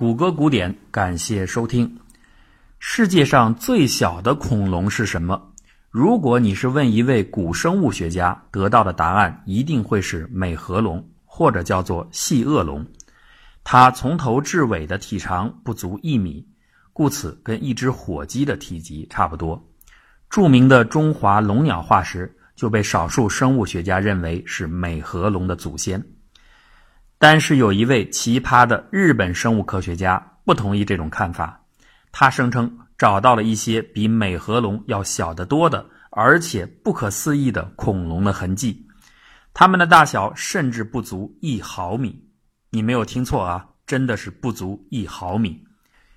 谷歌古典，感谢收听。世界上最小的恐龙是什么？如果你是问一位古生物学家，得到的答案一定会是美颌龙，或者叫做细颚龙。它从头至尾的体长不足一米，故此跟一只火鸡的体积差不多。著名的中华龙鸟化石就被少数生物学家认为是美颌龙的祖先。但是有一位奇葩的日本生物科学家不同意这种看法，他声称找到了一些比美颌龙要小得多的，而且不可思议的恐龙的痕迹，它们的大小甚至不足一毫米。你没有听错啊，真的是不足一毫米。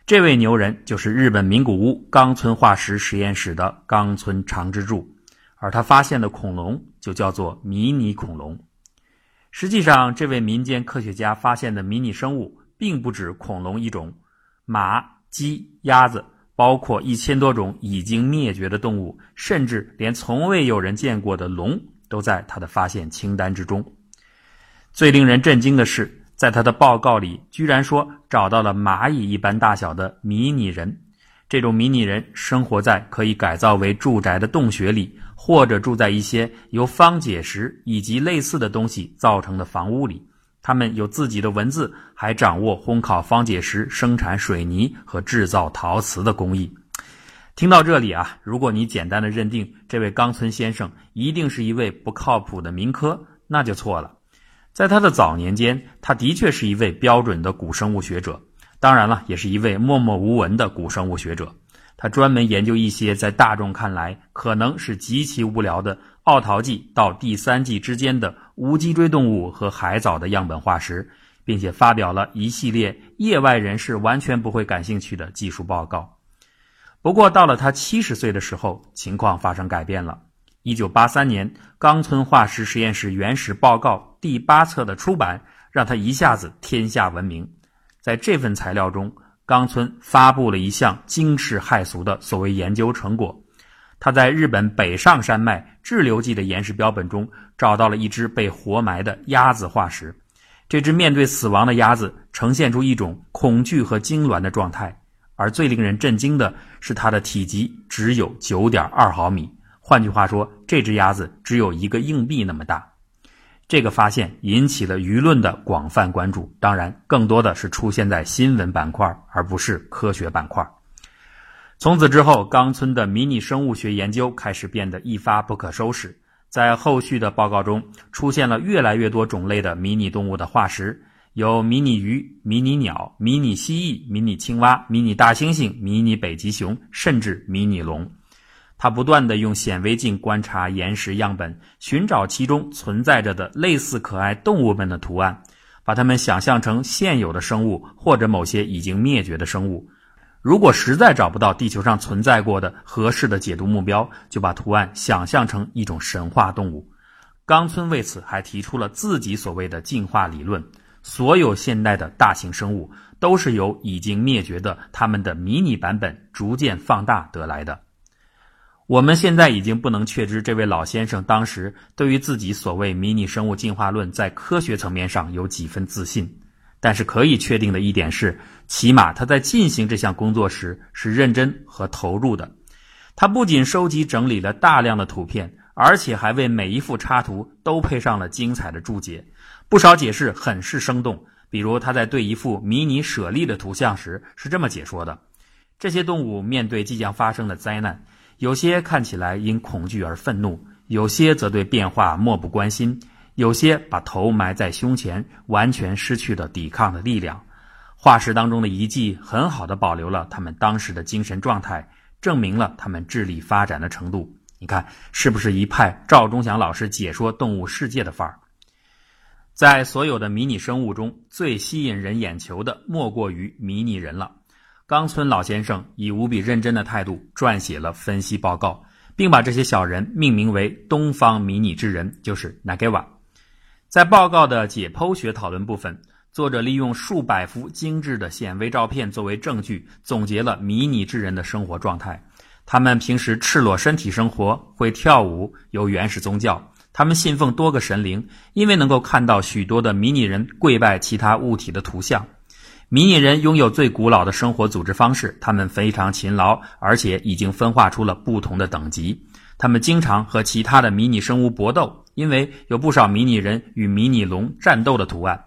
这位牛人就是日本名古屋冈村化石实验室的冈村长之助，而他发现的恐龙就叫做迷你恐龙。实际上，这位民间科学家发现的迷你生物并不止恐龙一种，马、鸡、鸭子，包括一千多种已经灭绝的动物，甚至连从未有人见过的龙，都在他的发现清单之中。最令人震惊的是，在他的报告里，居然说找到了蚂蚁一般大小的迷你人。这种迷你人生活在可以改造为住宅的洞穴里。或者住在一些由方解石以及类似的东西造成的房屋里，他们有自己的文字，还掌握烘烤方解石、生产水泥和制造陶瓷的工艺。听到这里啊，如果你简单的认定这位冈村先生一定是一位不靠谱的民科，那就错了。在他的早年间，他的确是一位标准的古生物学者，当然了，也是一位默默无闻的古生物学者。他专门研究一些在大众看来可能是极其无聊的奥陶纪到第三纪之间的无脊椎动物和海藻的样本化石，并且发表了一系列业外人士完全不会感兴趣的技术报告。不过，到了他七十岁的时候，情况发生改变了。一九八三年，冈村化石实验室原始报告第八册的出版，让他一下子天下闻名。在这份材料中，冈村发布了一项惊世骇俗的所谓研究成果，他在日本北上山脉滞留纪的岩石标本中找到了一只被活埋的鸭子化石。这只面对死亡的鸭子呈现出一种恐惧和痉挛的状态，而最令人震惊的是，它的体积只有九点二毫米。换句话说，这只鸭子只有一个硬币那么大。这个发现引起了舆论的广泛关注，当然，更多的是出现在新闻板块，而不是科学板块。从此之后，冈村的迷你生物学研究开始变得一发不可收拾。在后续的报告中，出现了越来越多种类的迷你动物的化石，有迷你鱼、迷你鸟、迷你蜥蜴、迷你青蛙、迷你大猩猩、迷你北极熊，甚至迷你龙。他不断地用显微镜观察岩石样本，寻找其中存在着的类似可爱动物们的图案，把它们想象成现有的生物或者某些已经灭绝的生物。如果实在找不到地球上存在过的合适的解读目标，就把图案想象成一种神话动物。冈村为此还提出了自己所谓的进化理论：所有现代的大型生物都是由已经灭绝的它们的迷你版本逐渐放大得来的。我们现在已经不能确知这位老先生当时对于自己所谓迷你生物进化论在科学层面上有几分自信，但是可以确定的一点是，起码他在进行这项工作时是认真和投入的。他不仅收集整理了大量的图片，而且还为每一幅插图都配上了精彩的注解，不少解释很是生动。比如他在对一幅迷你舍利的图像时是这么解说的：这些动物面对即将发生的灾难。有些看起来因恐惧而愤怒，有些则对变化漠不关心，有些把头埋在胸前，完全失去了抵抗的力量。化石当中的遗迹很好的保留了他们当时的精神状态，证明了他们智力发展的程度。你看，是不是一派赵忠祥老师解说动物世界的范儿？在所有的迷你生物中最吸引人眼球的，莫过于迷你人了。冈村老先生以无比认真的态度撰写了分析报告，并把这些小人命名为“东方迷你之人”，就是 Nagawa。在报告的解剖学讨论部分，作者利用数百幅精致的显微照片作为证据，总结了迷你之人的生活状态。他们平时赤裸身体生活，会跳舞，有原始宗教。他们信奉多个神灵，因为能够看到许多的迷你人跪拜其他物体的图像。迷你人拥有最古老的生活组织方式，他们非常勤劳，而且已经分化出了不同的等级。他们经常和其他的迷你生物搏斗，因为有不少迷你人与迷你龙战斗的图案。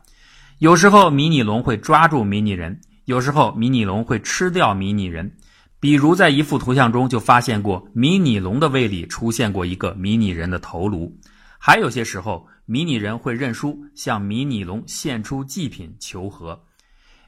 有时候迷你龙会抓住迷你人，有时候迷你龙会吃掉迷你人。比如在一幅图像中就发现过，迷你龙的胃里出现过一个迷你人的头颅。还有些时候，迷你人会认输，向迷你龙献出祭品求和。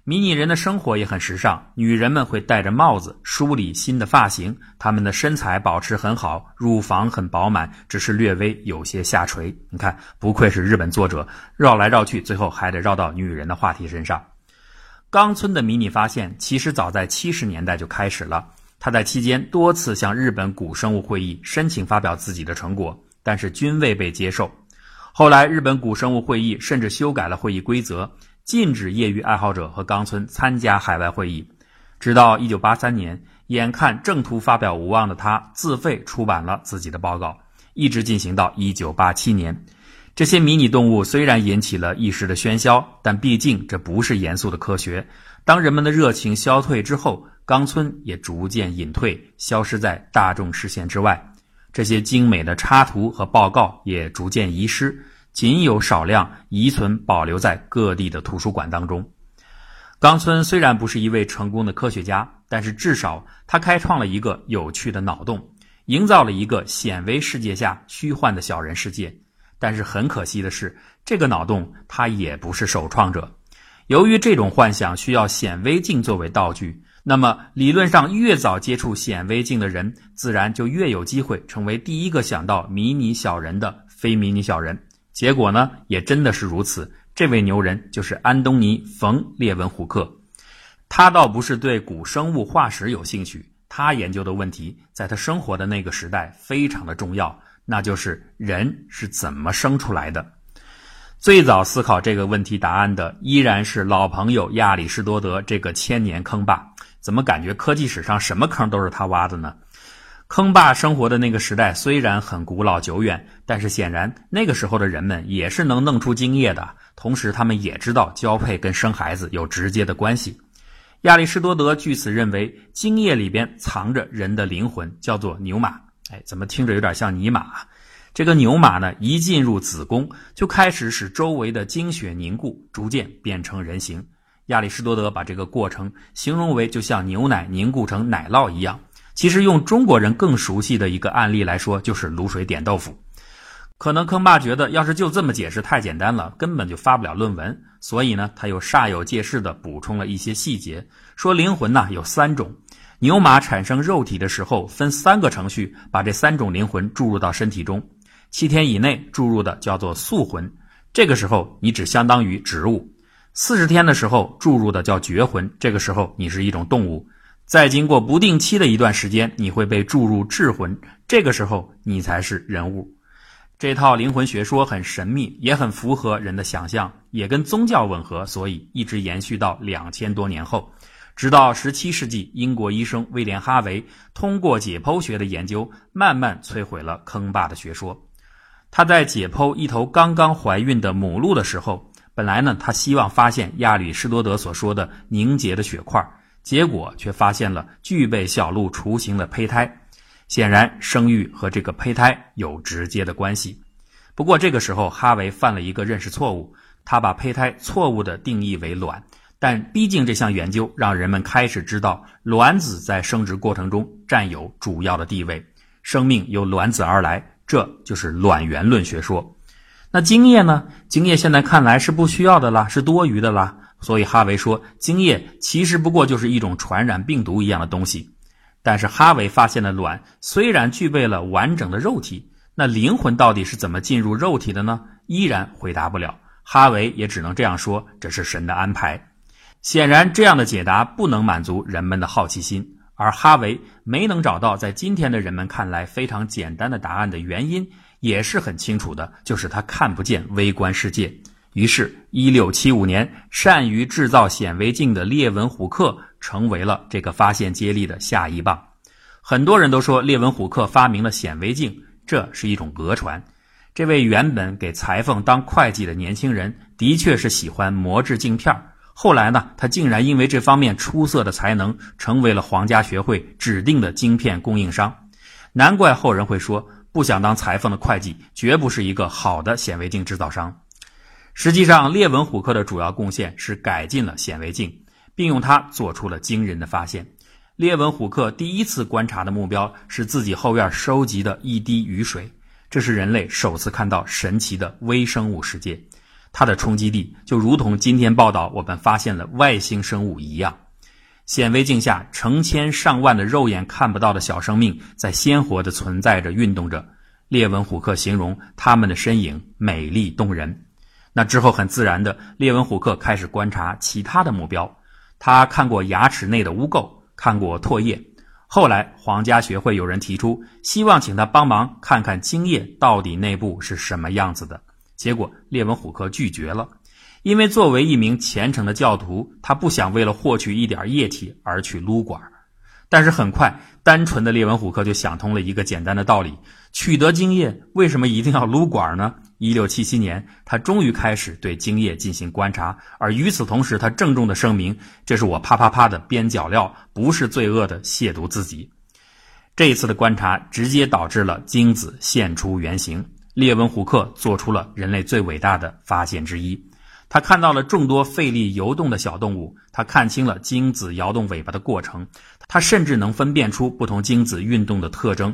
迷你人的生活也很时尚，女人们会戴着帽子，梳理新的发型，她们的身材保持很好，乳房很饱满，只是略微有些下垂。你看，不愧是日本作者，绕来绕去，最后还得绕到女人的话题身上。冈村的迷你发现其实早在七十年代就开始了，他在期间多次向日本古生物会议申请发表自己的成果，但是均未被接受。后来，日本古生物会议甚至修改了会议规则。禁止业余爱好者和冈村参加海外会议，直到一九八三年，眼看正途发表无望的他自费出版了自己的报告，一直进行到一九八七年。这些迷你动物虽然引起了一时的喧嚣，但毕竟这不是严肃的科学。当人们的热情消退之后，冈村也逐渐隐退，消失在大众视线之外。这些精美的插图和报告也逐渐遗失。仅有少量遗存保留在各地的图书馆当中。冈村虽然不是一位成功的科学家，但是至少他开创了一个有趣的脑洞，营造了一个显微世界下虚幻的小人世界。但是很可惜的是，这个脑洞他也不是首创者。由于这种幻想需要显微镜作为道具，那么理论上越早接触显微镜的人，自然就越有机会成为第一个想到迷你小人的非迷你小人。结果呢，也真的是如此。这位牛人就是安东尼·冯·列文虎克，他倒不是对古生物化石有兴趣，他研究的问题在他生活的那个时代非常的重要，那就是人是怎么生出来的。最早思考这个问题答案的依然是老朋友亚里士多德这个千年坑霸。怎么感觉科技史上什么坑都是他挖的呢？坑霸生活的那个时代虽然很古老久远，但是显然那个时候的人们也是能弄出精液的。同时，他们也知道交配跟生孩子有直接的关系。亚里士多德据此认为，精液里边藏着人的灵魂，叫做牛马。哎，怎么听着有点像尼玛？这个牛马呢，一进入子宫就开始使周围的精血凝固，逐渐变成人形。亚里士多德把这个过程形容为就像牛奶凝固成奶酪一样。其实用中国人更熟悉的一个案例来说，就是卤水点豆腐。可能坑爸觉得，要是就这么解释太简单了，根本就发不了论文。所以呢，他又煞有介事地补充了一些细节，说灵魂呢有三种，牛马产生肉体的时候分三个程序，把这三种灵魂注入到身体中。七天以内注入的叫做素魂，这个时候你只相当于植物；四十天的时候注入的叫绝魂，这个时候你是一种动物。再经过不定期的一段时间，你会被注入智魂，这个时候你才是人物。这套灵魂学说很神秘，也很符合人的想象，也跟宗教吻合，所以一直延续到两千多年后，直到十七世纪，英国医生威廉哈维通过解剖学的研究，慢慢摧毁了坑爸的学说。他在解剖一头刚刚怀孕的母鹿的时候，本来呢，他希望发现亚里士多德所说的凝结的血块。结果却发现了具备小鹿雏形的胚胎，显然生育和这个胚胎有直接的关系。不过这个时候，哈维犯了一个认识错误，他把胚胎错误地定义为卵。但毕竟这项研究让人们开始知道，卵子在生殖过程中占有主要的地位，生命由卵子而来，这就是卵源论学说。那精液呢？精液现在看来是不需要的啦，是多余的啦。所以哈维说，精液其实不过就是一种传染病毒一样的东西。但是哈维发现的卵虽然具备了完整的肉体，那灵魂到底是怎么进入肉体的呢？依然回答不了。哈维也只能这样说：这是神的安排。显然，这样的解答不能满足人们的好奇心，而哈维没能找到在今天的人们看来非常简单的答案的原因，也是很清楚的，就是他看不见微观世界。于是，一六七五年，善于制造显微镜的列文虎克成为了这个发现接力的下一棒。很多人都说列文虎克发明了显微镜，这是一种讹传。这位原本给裁缝当会计的年轻人，的确是喜欢磨制镜片后来呢，他竟然因为这方面出色的才能，成为了皇家学会指定的晶片供应商。难怪后人会说，不想当裁缝的会计，绝不是一个好的显微镜制造商。实际上，列文虎克的主要贡献是改进了显微镜，并用它做出了惊人的发现。列文虎克第一次观察的目标是自己后院收集的一滴雨水，这是人类首次看到神奇的微生物世界。它的冲击力就如同今天报道我们发现了外星生物一样，显微镜下成千上万的肉眼看不到的小生命在鲜活的存在着、运动着。列文虎克形容它们的身影美丽动人。那之后，很自然的，列文虎克开始观察其他的目标。他看过牙齿内的污垢，看过唾液。后来，皇家学会有人提出，希望请他帮忙看看精液到底内部是什么样子的。结果，列文虎克拒绝了，因为作为一名虔诚的教徒，他不想为了获取一点液体而去撸管。但是很快，单纯的列文虎克就想通了一个简单的道理：取得精液，为什么一定要撸管呢？一六七七年，他终于开始对精液进行观察，而与此同时，他郑重地声明：“这是我啪啪啪的边角料，不是罪恶的亵渎自己。”这一次的观察直接导致了精子现出原形。列文虎克做出了人类最伟大的发现之一，他看到了众多费力游动的小动物，他看清了精子摇动尾巴的过程，他甚至能分辨出不同精子运动的特征。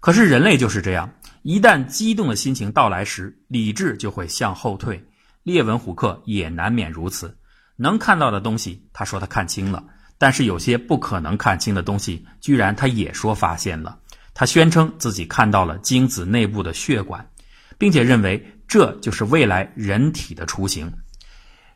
可是人类就是这样，一旦激动的心情到来时，理智就会向后退。列文虎克也难免如此。能看到的东西，他说他看清了；但是有些不可能看清的东西，居然他也说发现了。他宣称自己看到了精子内部的血管。并且认为这就是未来人体的雏形，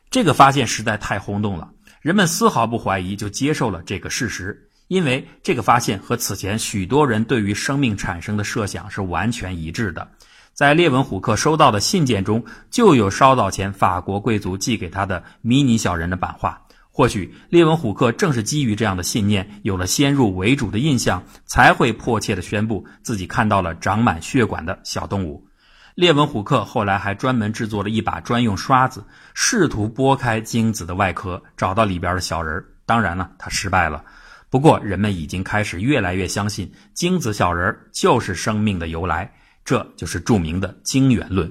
这个发现实在太轰动了，人们丝毫不怀疑就接受了这个事实，因为这个发现和此前许多人对于生命产生的设想是完全一致的。在列文虎克收到的信件中，就有稍早前法国贵族寄给他的迷你小人的版画。或许列文虎克正是基于这样的信念，有了先入为主的印象，才会迫切地宣布自己看到了长满血管的小动物。列文虎克后来还专门制作了一把专用刷子，试图剥开精子的外壳，找到里边的小人当然了，他失败了。不过，人们已经开始越来越相信精子小人儿就是生命的由来，这就是著名的精元论。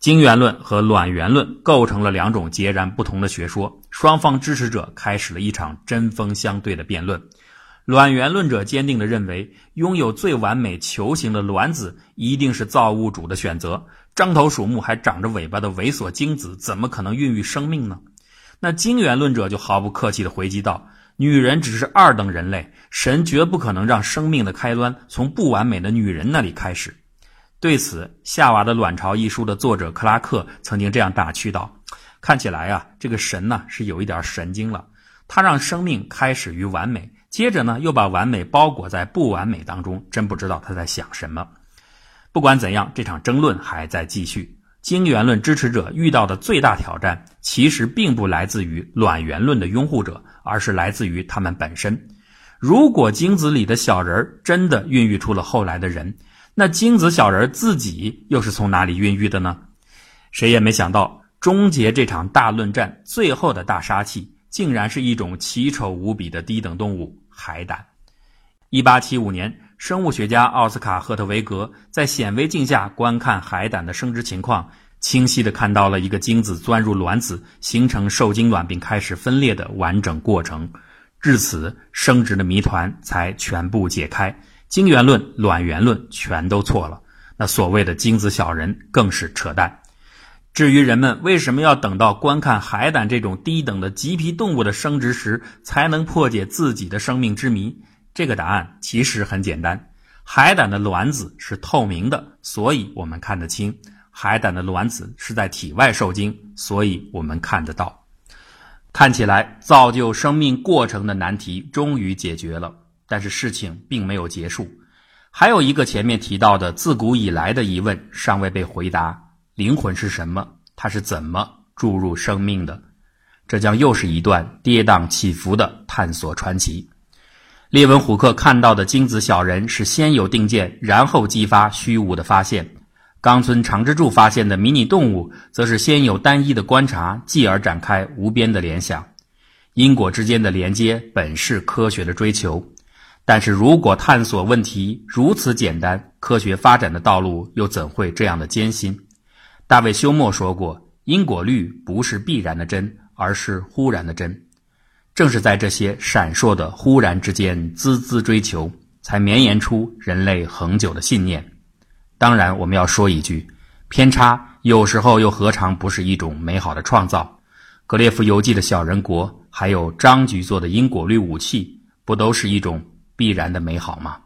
精元论和卵元论构成了两种截然不同的学说，双方支持者开始了一场针锋相对的辩论。卵元论者坚定地认为，拥有最完美球形的卵子一定是造物主的选择。獐头鼠目还长着尾巴的猥琐精子，怎么可能孕育生命呢？那精元论者就毫不客气地回击道：“女人只是二等人类，神绝不可能让生命的开端从不完美的女人那里开始。”对此，《夏娃的卵巢》一书的作者克拉克曾经这样打趣道：“看起来啊，这个神呢是有一点神经了，他让生命开始于完美。”接着呢，又把完美包裹在不完美当中，真不知道他在想什么。不管怎样，这场争论还在继续。精元论支持者遇到的最大挑战，其实并不来自于卵元论的拥护者，而是来自于他们本身。如果精子里的小人真的孕育出了后来的人，那精子小人自己又是从哪里孕育的呢？谁也没想到，终结这场大论战最后的大杀器。竟然是一种奇丑无比的低等动物——海胆。一八七五年，生物学家奥斯卡·赫特维格在显微镜下观看海胆的生殖情况，清晰地看到了一个精子钻入卵子，形成受精卵并开始分裂的完整过程。至此，生殖的谜团才全部解开。精元论、卵元论全都错了，那所谓的精子小人更是扯淡。至于人们为什么要等到观看海胆这种低等的棘皮动物的生殖时才能破解自己的生命之谜？这个答案其实很简单：海胆的卵子是透明的，所以我们看得清；海胆的卵子是在体外受精，所以我们看得到。看起来造就生命过程的难题终于解决了，但是事情并没有结束，还有一个前面提到的自古以来的疑问尚未被回答。灵魂是什么？它是怎么注入生命的？这将又是一段跌宕起伏的探索传奇。列文虎克看到的精子小人是先有定见，然后激发虚无的发现。冈村长之助发现的迷你动物，则是先有单一的观察，继而展开无边的联想。因果之间的连接本是科学的追求，但是如果探索问题如此简单，科学发展的道路又怎会这样的艰辛？大卫休谟说过：“因果律不是必然的真，而是忽然的真。”正是在这些闪烁的忽然之间，孜孜追求，才绵延出人类恒久的信念。当然，我们要说一句，偏差有时候又何尝不是一种美好的创造？格列佛游记的小人国，还有张局做的因果律武器，不都是一种必然的美好吗？